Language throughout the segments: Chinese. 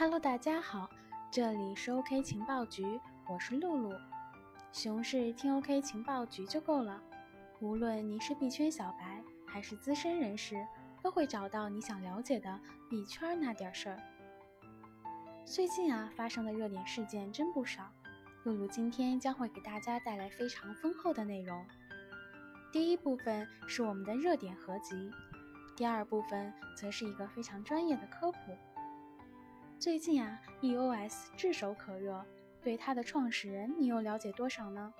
Hello，大家好，这里是 OK 情报局，我是露露。熊市听 OK 情报局就够了，无论你是币圈小白还是资深人士，都会找到你想了解的币圈那点事儿。最近啊，发生的热点事件真不少，露露今天将会给大家带来非常丰厚的内容。第一部分是我们的热点合集，第二部分则是一个非常专业的科普。最近啊，EOS 炙手可热，对它的创始人你又了解多少呢？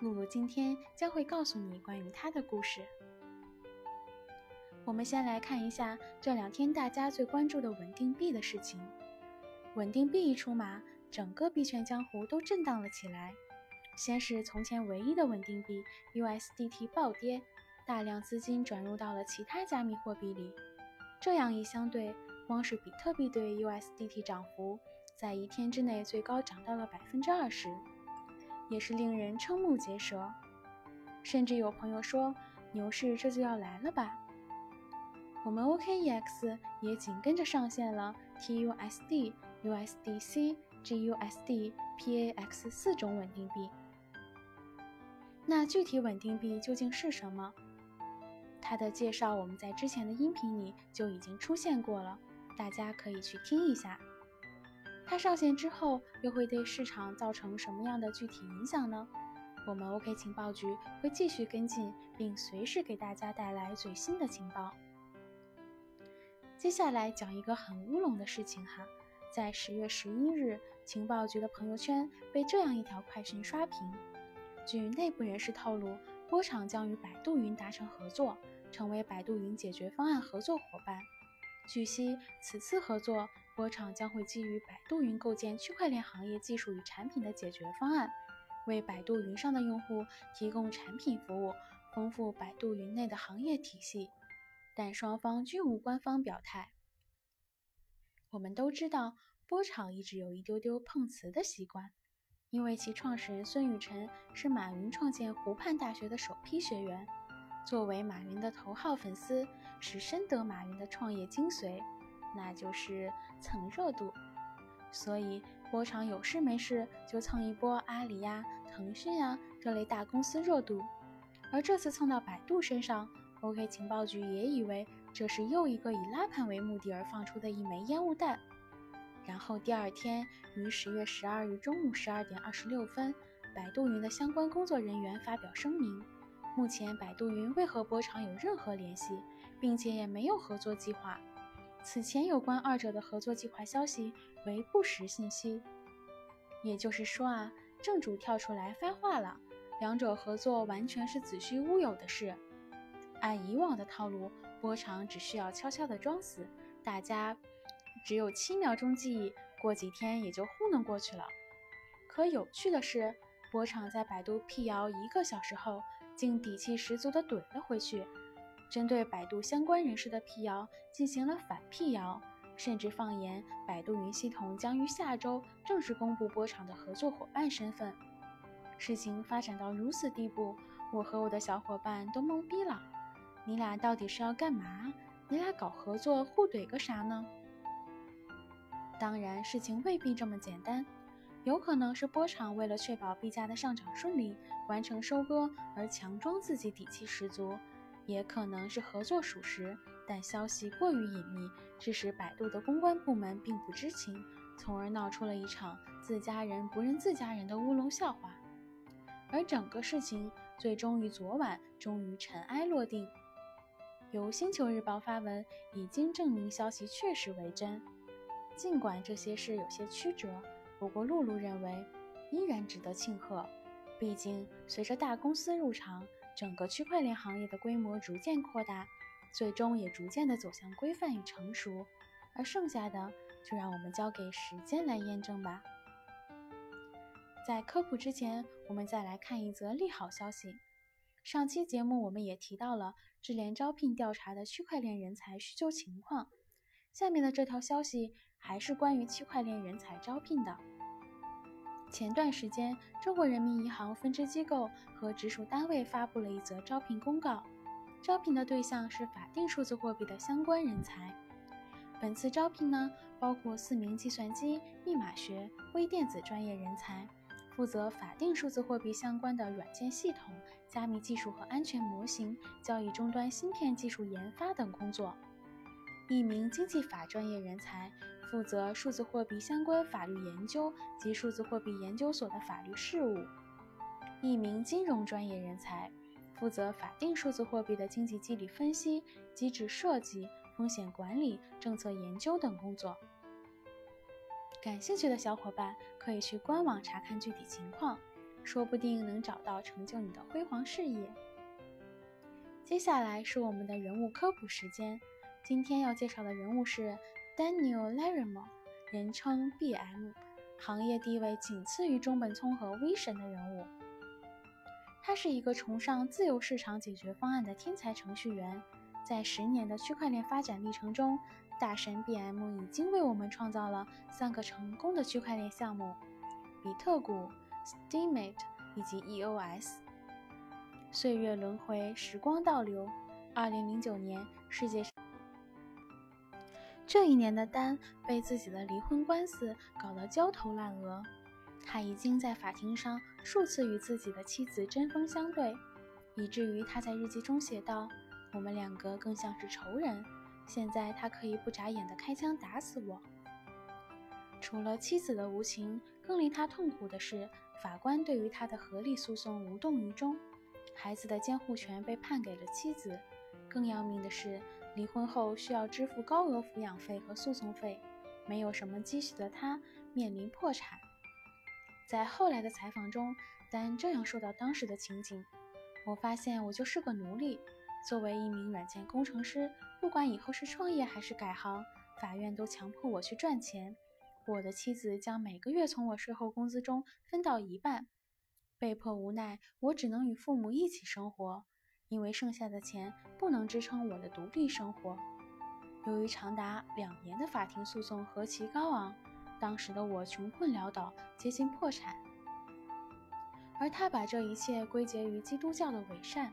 露露今天将会告诉你关于它的故事。我们先来看一下这两天大家最关注的稳定币的事情。稳定币一出马，整个币圈江湖都震荡了起来。先是从前唯一的稳定币 USDT 暴跌，大量资金转入到了其他加密货币里，这样一相对。光是比特币对 USDT 涨幅，在一天之内最高涨到了百分之二十，也是令人瞠目结舌。甚至有朋友说，牛市这就要来了吧？我们 OKEX 也紧跟着上线了 TUSD、USDC、GUSD、PAX 四种稳定币。那具体稳定币究竟是什么？它的介绍我们在之前的音频里就已经出现过了。大家可以去听一下，它上线之后又会对市场造成什么样的具体影响呢？我们 OK 情报局会继续跟进，并随时给大家带来最新的情报。接下来讲一个很乌龙的事情哈，在十月十一日，情报局的朋友圈被这样一条快讯刷屏。据内部人士透露，波场将与百度云达成合作，成为百度云解决方案合作伙伴。据悉，此次合作，波场将会基于百度云构建区块链行业技术与产品的解决方案，为百度云上的用户提供产品服务，丰富百度云内的行业体系。但双方均无官方表态。我们都知道，波场一直有一丢丢碰瓷的习惯，因为其创始人孙宇晨是马云创建湖畔大学的首批学员。作为马云的头号粉丝，是深得马云的创业精髓，那就是蹭热度。所以波场有事没事就蹭一波阿里呀、腾讯呀这类大公司热度。而这次蹭到百度身上，OK 情报局也以为这是又一个以拉盘为目的而放出的一枚烟雾弹。然后第二天，于十月十二日中午十二点二十六分，百度云的相关工作人员发表声明。目前，百度云未和波场有任何联系，并且也没有合作计划。此前有关二者的合作计划消息为不实信息。也就是说啊，正主跳出来发话了，两者合作完全是子虚乌有的事。按以往的套路，波场只需要悄悄地装死，大家只有七秒钟记忆，过几天也就糊弄过去了。可有趣的是，波场在百度辟谣一个小时后。竟底气十足地怼了回去，针对百度相关人士的辟谣进行了反辟谣，甚至放言百度云系统将于下周正式公布波场的合作伙伴身份。事情发展到如此地步，我和我的小伙伴都懵逼了。你俩到底是要干嘛？你俩搞合作互怼个啥呢？当然，事情未必这么简单。有可能是波场为了确保币价的上涨顺利，完成收割而强装自己底气十足，也可能是合作属实，但消息过于隐秘，致使百度的公关部门并不知情，从而闹出了一场自家人不认自家人的乌龙笑话。而整个事情最终于昨晚终于尘埃落定，由星球日报发文，已经证明消息确实为真。尽管这些事有些曲折。不过，露露认为依然值得庆贺。毕竟，随着大公司入场，整个区块链行业的规模逐渐扩大，最终也逐渐的走向规范与成熟。而剩下的，就让我们交给时间来验证吧。在科普之前，我们再来看一则利好消息。上期节目我们也提到了智联招聘调查的区块链人才需求情况。下面的这条消息还是关于区块链人才招聘的。前段时间，中国人民银行分支机构和直属单位发布了一则招聘公告，招聘的对象是法定数字货币的相关人才。本次招聘呢，包括四名计算机、密码学、微电子专业人才，负责法定数字货币相关的软件系统、加密技术和安全模型、交易终端芯片技术研发等工作；一名经济法专业人才，负责数字货币相关法律研究及数字货币研究所的法律事务；一名金融专业人才，负责法定数字货币的经济机理分析、机制设计。风险管理、政策研究等工作。感兴趣的小伙伴可以去官网查看具体情况，说不定能找到成就你的辉煌事业。接下来是我们的人物科普时间，今天要介绍的人物是 Daniel Larimer，人称 BM，行业地位仅次于中本聪和 V 神的人物。他是一个崇尚自由市场解决方案的天才程序员。在十年的区块链发展历程中，大神 BM 已经为我们创造了三个成功的区块链项目：比特谷、Steemit 以及 EOS。岁月轮回，时光倒流。二零零九年，世界上这一年的丹被自己的离婚官司搞得焦头烂额，他已经在法庭上数次与自己的妻子针锋相对，以至于他在日记中写道。我们两个更像是仇人。现在他可以不眨眼的开枪打死我。除了妻子的无情，更令他痛苦的是，法官对于他的合理诉讼无动于衷。孩子的监护权被判给了妻子。更要命的是，离婚后需要支付高额抚养费和诉讼费，没有什么积蓄的他面临破产。在后来的采访中，丹这样说到当时的情景：“我发现我就是个奴隶。”作为一名软件工程师，不管以后是创业还是改行，法院都强迫我去赚钱。我的妻子将每个月从我税后工资中分到一半，被迫无奈，我只能与父母一起生活，因为剩下的钱不能支撑我的独立生活。由于长达两年的法庭诉讼何其高昂，当时的我穷困潦倒，接近破产。而他把这一切归结于基督教的伪善。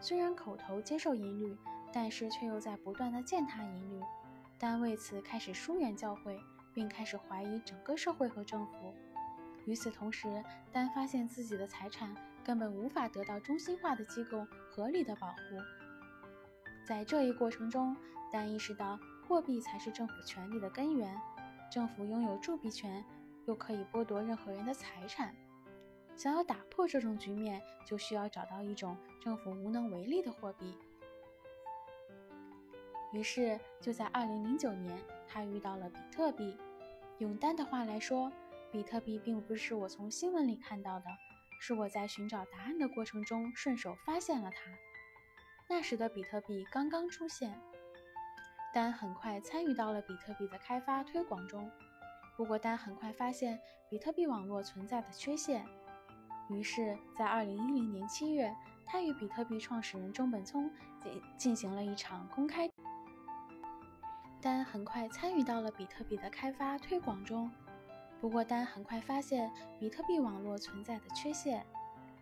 虽然口头接受淫律，但是却又在不断的践踏淫律。但为此开始疏远教会，并开始怀疑整个社会和政府。与此同时，丹发现自己的财产根本无法得到中心化的机构合理的保护。在这一过程中，丹意识到货币才是政府权力的根源。政府拥有铸币权，又可以剥夺任何人的财产。想要打破这种局面，就需要找到一种政府无能为力的货币。于是，就在2009年，他遇到了比特币。用丹的话来说，比特币并不是我从新闻里看到的，是我在寻找答案的过程中顺手发现了它。那时的比特币刚刚出现，丹很快参与到了比特币的开发推广中。不过，丹很快发现比特币网络存在的缺陷。于是，在二零一零年七月，他与比特币创始人中本聪进进行了一场公开。丹很快参与到了比特币的开发推广中，不过丹很快发现比特币网络存在的缺陷。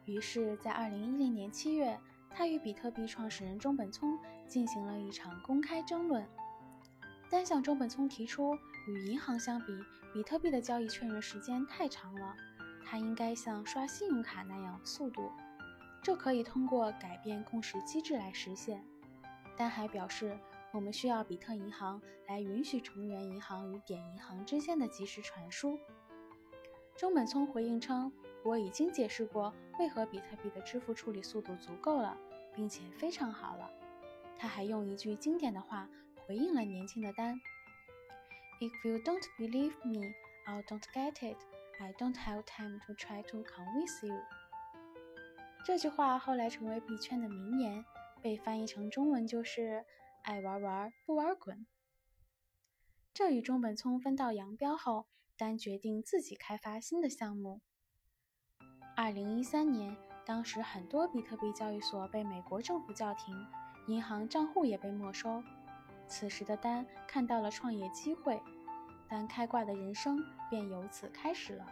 于是，在二零一零年七月，他与比特币创始人中本聪进行了一场公开争论。丹向中本聪提出，与银行相比，比特币的交易确认时间太长了。它应该像刷信用卡那样速度，这可以通过改变共识机制来实现。丹还表示，我们需要比特银行来允许成员银行与点银行之间的即时传输。中本聪回应称：“我已经解释过为何比特币的支付处理速度足够了，并且非常好了。”他还用一句经典的话回应了年轻的丹：“If you don't believe me, I don't get it.” I don't have time to try to convince you。这句话后来成为币圈的名言，被翻译成中文就是“爱玩玩不玩滚”。这与中本聪分道扬镳后，丹决定自己开发新的项目。二零一三年，当时很多比特币交易所被美国政府叫停，银行账户也被没收。此时的丹看到了创业机会。但开挂的人生便由此开始了。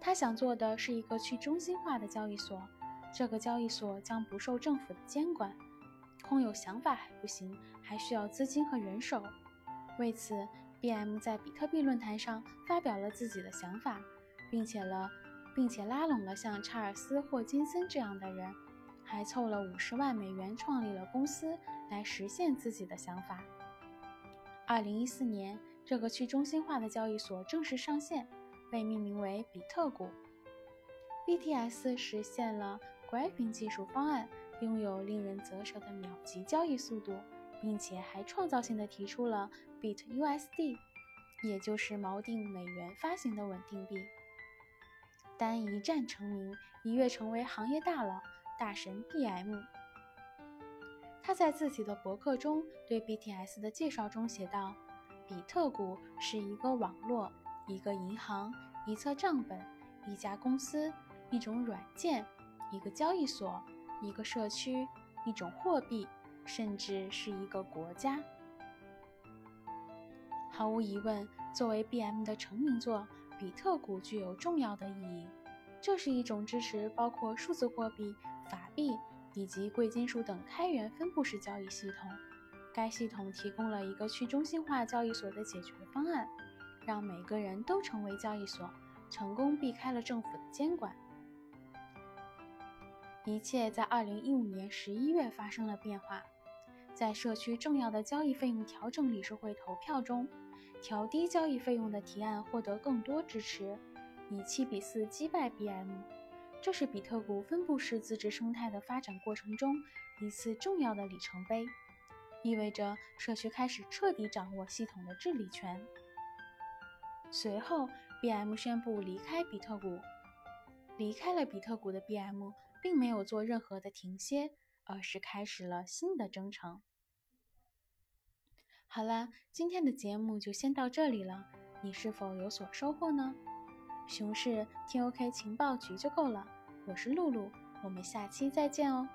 他想做的是一个去中心化的交易所，这个交易所将不受政府的监管。空有想法还不行，还需要资金和人手。为此，，B.M 在比特币论坛上发表了自己的想法，并且了，并且拉拢了像查尔斯·霍金森这样的人，还凑了五十万美元创立了公司来实现自己的想法。二零一四年，这个去中心化的交易所正式上线，被命名为比特股。BTS 实现了 g r a p i n g 技术方案，拥有令人啧舌的秒级交易速度，并且还创造性的提出了 BitUSD，也就是锚定美元发行的稳定币。单一战成名，一跃成为行业大佬大神 BM。他在自己的博客中对 BTS 的介绍中写道：“比特股是一个网络，一个银行，一册账本，一家公司。”一种软件，一个交易所，一个社区，一种货币，甚至是一个国家。毫无疑问，作为 B.M 的成名作，比特股具有重要的意义。这是一种支持包括数字货币、法币以及贵金属等开源分布式交易系统。该系统提供了一个去中心化交易所的解决方案，让每个人都成为交易所，成功避开了政府的监管。一切在二零一五年十一月发生了变化，在社区重要的交易费用调整理事会投票中，调低交易费用的提案获得更多支持，以七比四击败 BM。这是比特股分布式自治生态的发展过程中一次重要的里程碑，意味着社区开始彻底掌握系统的治理权。随后，BM 宣布离开比特股，离开了比特谷的 BM。并没有做任何的停歇，而是开始了新的征程。好了，今天的节目就先到这里了，你是否有所收获呢？熊市听 OK 情报局就够了。我是露露，我们下期再见哦。